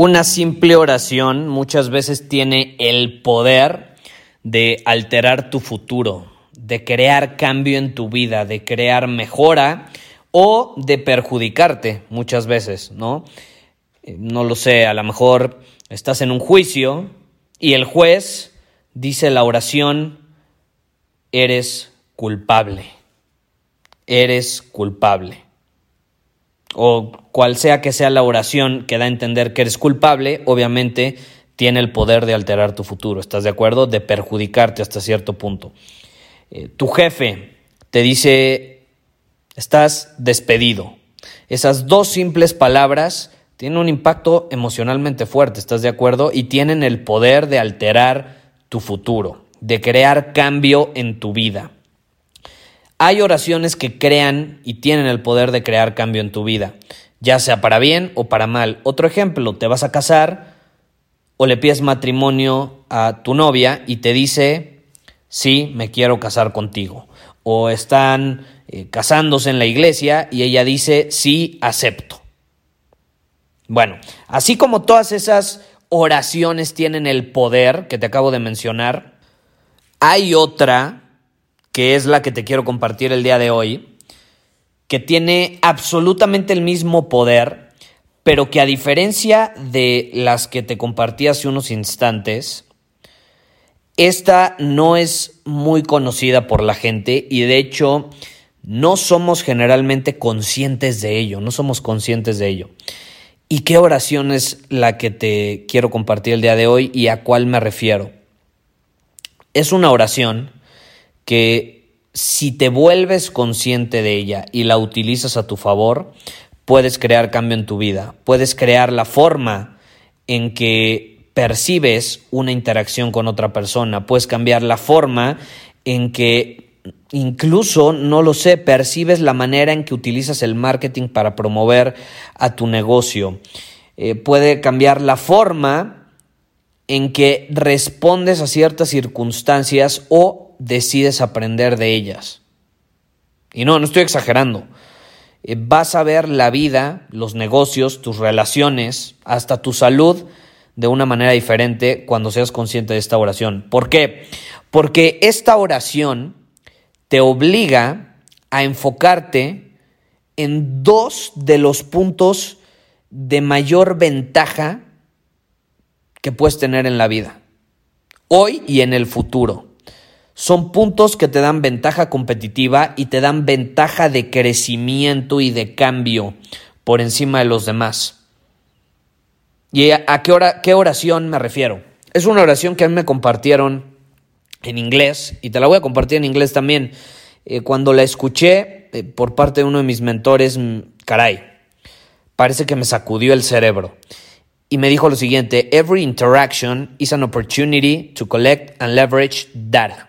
Una simple oración muchas veces tiene el poder de alterar tu futuro, de crear cambio en tu vida, de crear mejora o de perjudicarte muchas veces, ¿no? Eh, no lo sé, a lo mejor estás en un juicio y el juez dice la oración, eres culpable, eres culpable o cual sea que sea la oración que da a entender que eres culpable, obviamente tiene el poder de alterar tu futuro, ¿estás de acuerdo? De perjudicarte hasta cierto punto. Eh, tu jefe te dice, estás despedido. Esas dos simples palabras tienen un impacto emocionalmente fuerte, ¿estás de acuerdo? Y tienen el poder de alterar tu futuro, de crear cambio en tu vida. Hay oraciones que crean y tienen el poder de crear cambio en tu vida, ya sea para bien o para mal. Otro ejemplo, te vas a casar o le pides matrimonio a tu novia y te dice, sí, me quiero casar contigo. O están eh, casándose en la iglesia y ella dice, sí, acepto. Bueno, así como todas esas oraciones tienen el poder que te acabo de mencionar, hay otra que es la que te quiero compartir el día de hoy, que tiene absolutamente el mismo poder, pero que a diferencia de las que te compartí hace unos instantes, esta no es muy conocida por la gente y de hecho no somos generalmente conscientes de ello, no somos conscientes de ello. ¿Y qué oración es la que te quiero compartir el día de hoy y a cuál me refiero? Es una oración que si te vuelves consciente de ella y la utilizas a tu favor, puedes crear cambio en tu vida, puedes crear la forma en que percibes una interacción con otra persona, puedes cambiar la forma en que incluso, no lo sé, percibes la manera en que utilizas el marketing para promover a tu negocio. Eh, puede cambiar la forma en que respondes a ciertas circunstancias o decides aprender de ellas. Y no, no estoy exagerando. Eh, vas a ver la vida, los negocios, tus relaciones, hasta tu salud de una manera diferente cuando seas consciente de esta oración. ¿Por qué? Porque esta oración te obliga a enfocarte en dos de los puntos de mayor ventaja que puedes tener en la vida, hoy y en el futuro. Son puntos que te dan ventaja competitiva y te dan ventaja de crecimiento y de cambio por encima de los demás. ¿Y a qué, hora, qué oración me refiero? Es una oración que a mí me compartieron en inglés y te la voy a compartir en inglés también. Eh, cuando la escuché eh, por parte de uno de mis mentores, mm, caray, parece que me sacudió el cerebro. Y me dijo lo siguiente, every interaction is an opportunity to collect and leverage data.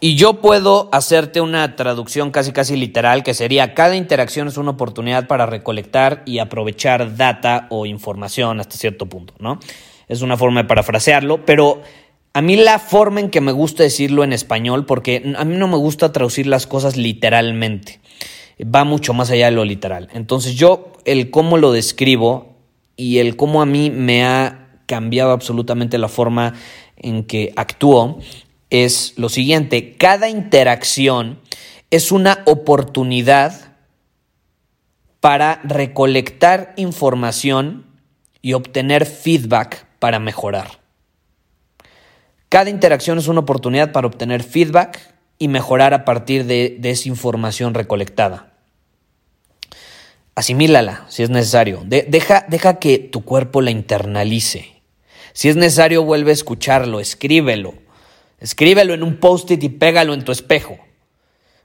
Y yo puedo hacerte una traducción casi casi literal que sería cada interacción es una oportunidad para recolectar y aprovechar data o información hasta cierto punto, ¿no? Es una forma de parafrasearlo, pero a mí la forma en que me gusta decirlo en español, porque a mí no me gusta traducir las cosas literalmente, va mucho más allá de lo literal. Entonces yo el cómo lo describo y el cómo a mí me ha cambiado absolutamente la forma en que actúo es lo siguiente, cada interacción es una oportunidad para recolectar información y obtener feedback para mejorar. Cada interacción es una oportunidad para obtener feedback y mejorar a partir de, esa información recolectada. Asimílala si es necesario. deja, deja que tu cuerpo la internalice. Si es necesario, vuelve a escucharlo, escríbelo. Escríbelo en un post-it y pégalo en tu espejo.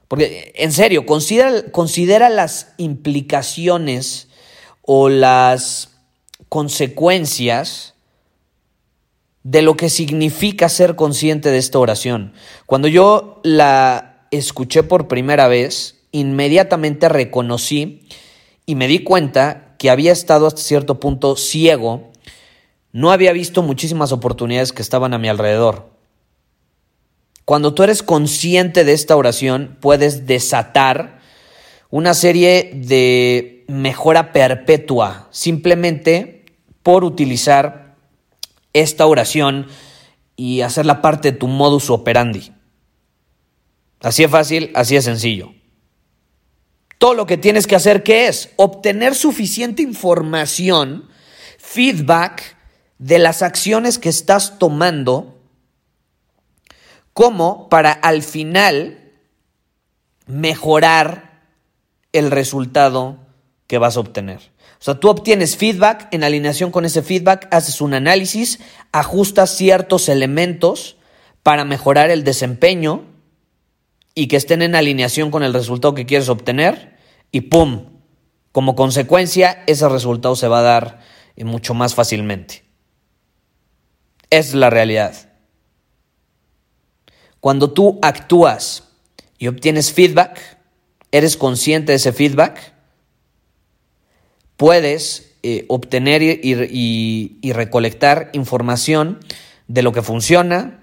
Porque, en serio, considera, considera las implicaciones o las consecuencias de lo que significa ser consciente de esta oración. Cuando yo la escuché por primera vez, inmediatamente reconocí y me di cuenta que había estado hasta cierto punto ciego, no había visto muchísimas oportunidades que estaban a mi alrededor. Cuando tú eres consciente de esta oración, puedes desatar una serie de mejora perpetua simplemente por utilizar esta oración y hacerla parte de tu modus operandi. Así es fácil, así es sencillo. Todo lo que tienes que hacer, ¿qué es? Obtener suficiente información, feedback de las acciones que estás tomando como para al final mejorar el resultado que vas a obtener. O sea, tú obtienes feedback, en alineación con ese feedback haces un análisis, ajustas ciertos elementos para mejorar el desempeño y que estén en alineación con el resultado que quieres obtener y ¡pum! Como consecuencia, ese resultado se va a dar mucho más fácilmente. Es la realidad. Cuando tú actúas y obtienes feedback, eres consciente de ese feedback, puedes eh, obtener y, recolectar información de lo que funciona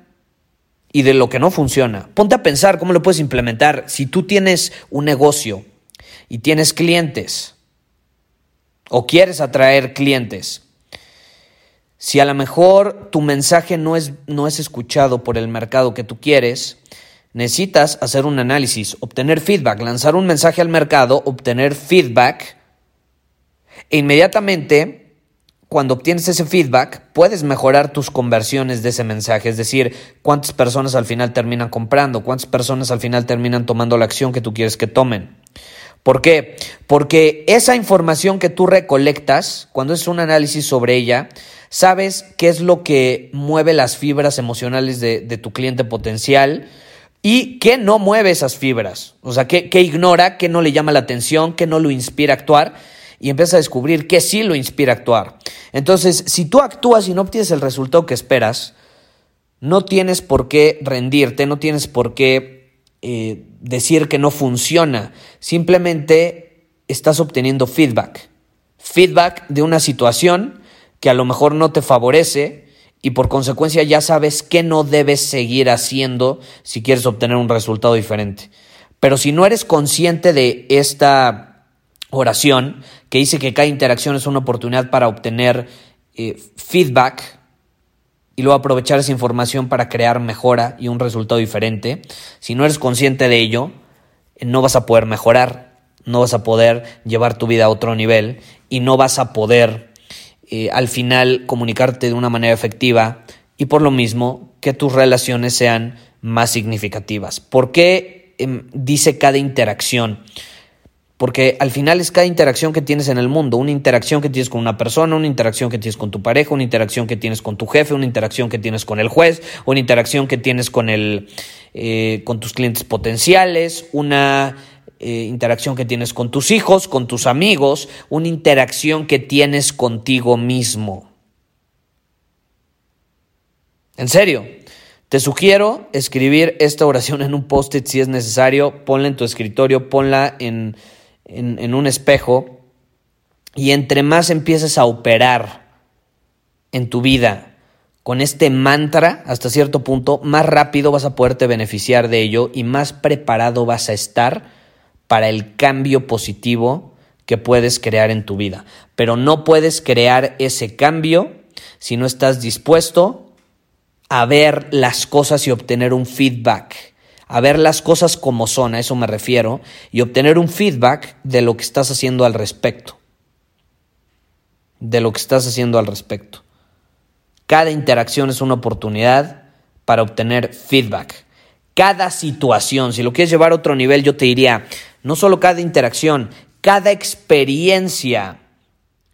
y de lo que no funciona. Ponte a pensar cómo lo puedes implementar. Si tú tienes un negocio y tienes clientes o quieres atraer clientes, si a lo mejor tu mensaje no es, no es escuchado por el mercado que tú quieres, necesitas hacer un análisis, obtener feedback, lanzar un mensaje al mercado, obtener feedback e inmediatamente cuando obtienes ese feedback puedes mejorar tus conversiones de ese mensaje, es decir, cuántas personas al final terminan comprando, cuántas personas al final terminan tomando la acción que tú quieres que tomen. ¿Por qué? Porque esa información que tú recolectas, cuando es un análisis sobre ella, sabes qué es lo que mueve las fibras emocionales de, tu cliente potencial y qué no mueve esas fibras. O sea, qué, ignora, qué no le llama la atención, qué no lo inspira a actuar y empiezas a descubrir qué sí lo inspira a actuar. Entonces, si tú actúas y no obtienes el resultado que esperas, no tienes por qué rendirte, no tienes por qué eh, decir que no funciona. Simplemente estás obteniendo feedback. Feedback de una situación que a lo mejor no te favorece y por consecuencia ya sabes qué no debes seguir haciendo si quieres obtener un resultado diferente. Pero si no eres consciente de esta oración que dice que cada interacción es una oportunidad para obtener eh, feedback y luego aprovechar esa información para crear mejora y un resultado diferente, si no eres consciente de ello, no vas a poder mejorar, no vas a poder llevar tu vida a otro nivel y no vas a poder eh, al final comunicarte de una manera efectiva y por lo mismo que tus relaciones sean más significativas. ¿Por qué em, dice cada interacción? Porque al final es cada interacción que tienes en el mundo, una interacción que tienes con una persona, una interacción que tienes con tu pareja, una interacción que tienes con tu jefe, una interacción que tienes con el juez, una interacción que tienes con, el, eh, con tus clientes potenciales, una eh, interacción que tienes con tus hijos, con tus amigos, una interacción que tienes contigo mismo. En serio, te sugiero escribir esta oración en un post-it si es necesario, ponla en tu escritorio, ponla en, en un espejo y entre más empieces a operar en tu vida con este mantra hasta cierto punto, más rápido vas a poderte beneficiar de ello y más preparado vas a estar para el cambio positivo que puedes crear en tu vida. Pero no puedes crear ese cambio si no estás dispuesto a ver las cosas y obtener un feedback, a ver las cosas como son, a eso me refiero, y obtener un feedback de lo que estás haciendo al respecto. De lo que estás haciendo al respecto. Cada interacción es una oportunidad para obtener feedback. Cada situación, si lo quieres llevar a otro nivel, yo te diría, no solo cada interacción, cada experiencia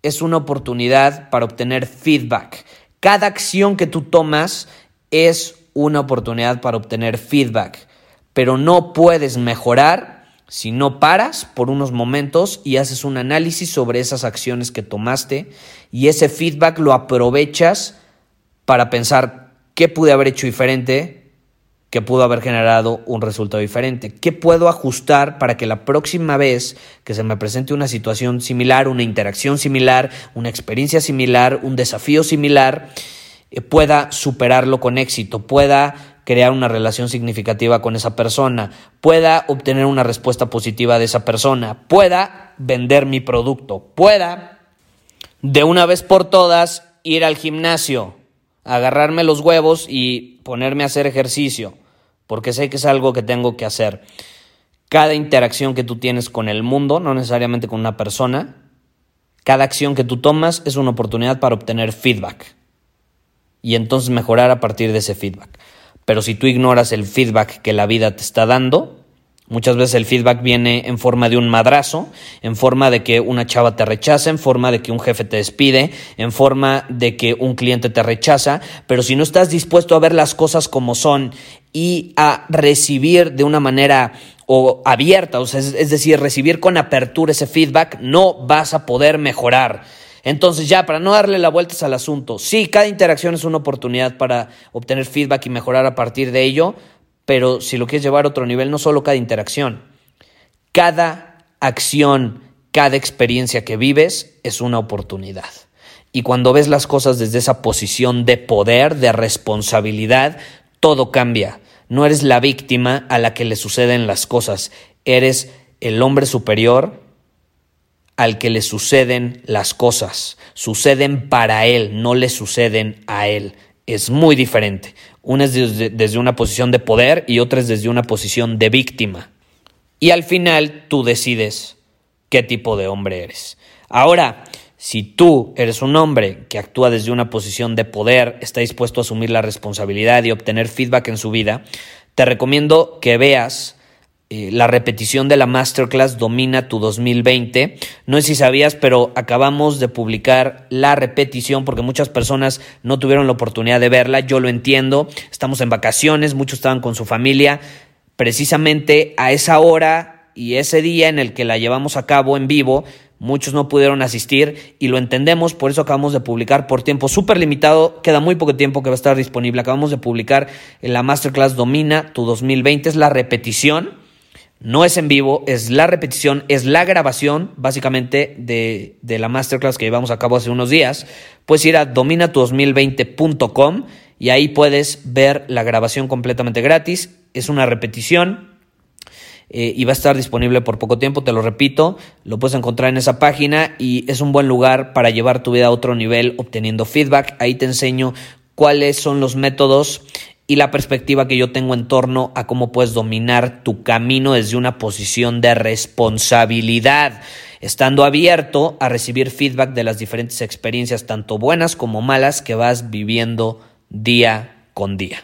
es una oportunidad para obtener feedback. Cada acción que tú tomas es una oportunidad para obtener feedback, pero no puedes mejorar si no paras por unos momentos y haces un análisis sobre esas acciones que tomaste y ese feedback lo aprovechas para pensar qué pude haber hecho diferente, que pudo haber generado un resultado diferente. ¿Qué puedo ajustar para que la próxima vez que se me presente una situación similar, una interacción similar, una experiencia similar, un desafío similar, eh, pueda superarlo con éxito, pueda crear una relación significativa con esa persona, pueda obtener una respuesta positiva de esa persona, pueda vender mi producto, pueda de una vez por todas ir al gimnasio, agarrarme los huevos y ponerme a hacer ejercicio, porque sé que es algo que tengo que hacer. Cada interacción que tú tienes con el mundo, no necesariamente con una persona, cada acción que tú tomas es una oportunidad para obtener feedback y entonces mejorar a partir de ese feedback. Pero si tú ignoras el feedback que la vida te está dando, muchas veces el feedback viene en forma de un madrazo, en forma de que una chava te rechaza, en forma de que un jefe te despide, en forma de que un cliente te rechaza, pero si no estás dispuesto a ver las cosas como son y a recibir de una manera o abierta, o sea, es decir, recibir con apertura ese feedback, no vas a poder mejorar. Entonces ya, para no darle la vueltas al asunto, sí, cada interacción es una oportunidad para obtener feedback y mejorar a partir de ello, pero si lo quieres llevar a otro nivel, no solo cada interacción, cada acción, cada experiencia que vives es una oportunidad. Y cuando ves las cosas desde esa posición de poder, de responsabilidad, todo cambia. No eres la víctima a la que le suceden las cosas, eres el hombre superior al que le suceden las cosas. Suceden para él, no le suceden a él. Es muy diferente. Una es desde, una posición de poder y otra es desde una posición de víctima. Y al final tú decides qué tipo de hombre eres. Ahora, si tú eres un hombre que actúa desde una posición de poder, está dispuesto a asumir la responsabilidad y obtener feedback en su vida, te recomiendo que veas eh, la repetición de la masterclass Domina tu 2020. No sé si sabías, pero acabamos de publicar la repetición porque muchas personas no tuvieron la oportunidad de verla. Yo lo entiendo. Estamos en vacaciones, muchos estaban con su familia. Precisamente a esa hora y ese día en el que la llevamos a cabo en vivo, muchos no pudieron asistir y lo entendemos, por eso acabamos de publicar por tiempo súper limitado, queda muy poco tiempo que va a estar disponible, acabamos de publicar en la Masterclass Domina tu 2020, es la repetición. No es en vivo, es la repetición, es la grabación básicamente de, la masterclass que llevamos a cabo hace unos días. Puedes ir a dominatu2020.com y ahí puedes ver la grabación completamente gratis. Es una repetición eh, y va a estar disponible por poco tiempo, te lo repito, lo puedes encontrar en esa página y es un buen lugar para llevar tu vida a otro nivel obteniendo feedback. Ahí te enseño cuáles son los métodos y la perspectiva que yo tengo en torno a cómo puedes dominar tu camino desde una posición de responsabilidad, estando abierto a recibir feedback de las diferentes experiencias, tanto buenas como malas, que vas viviendo día con día.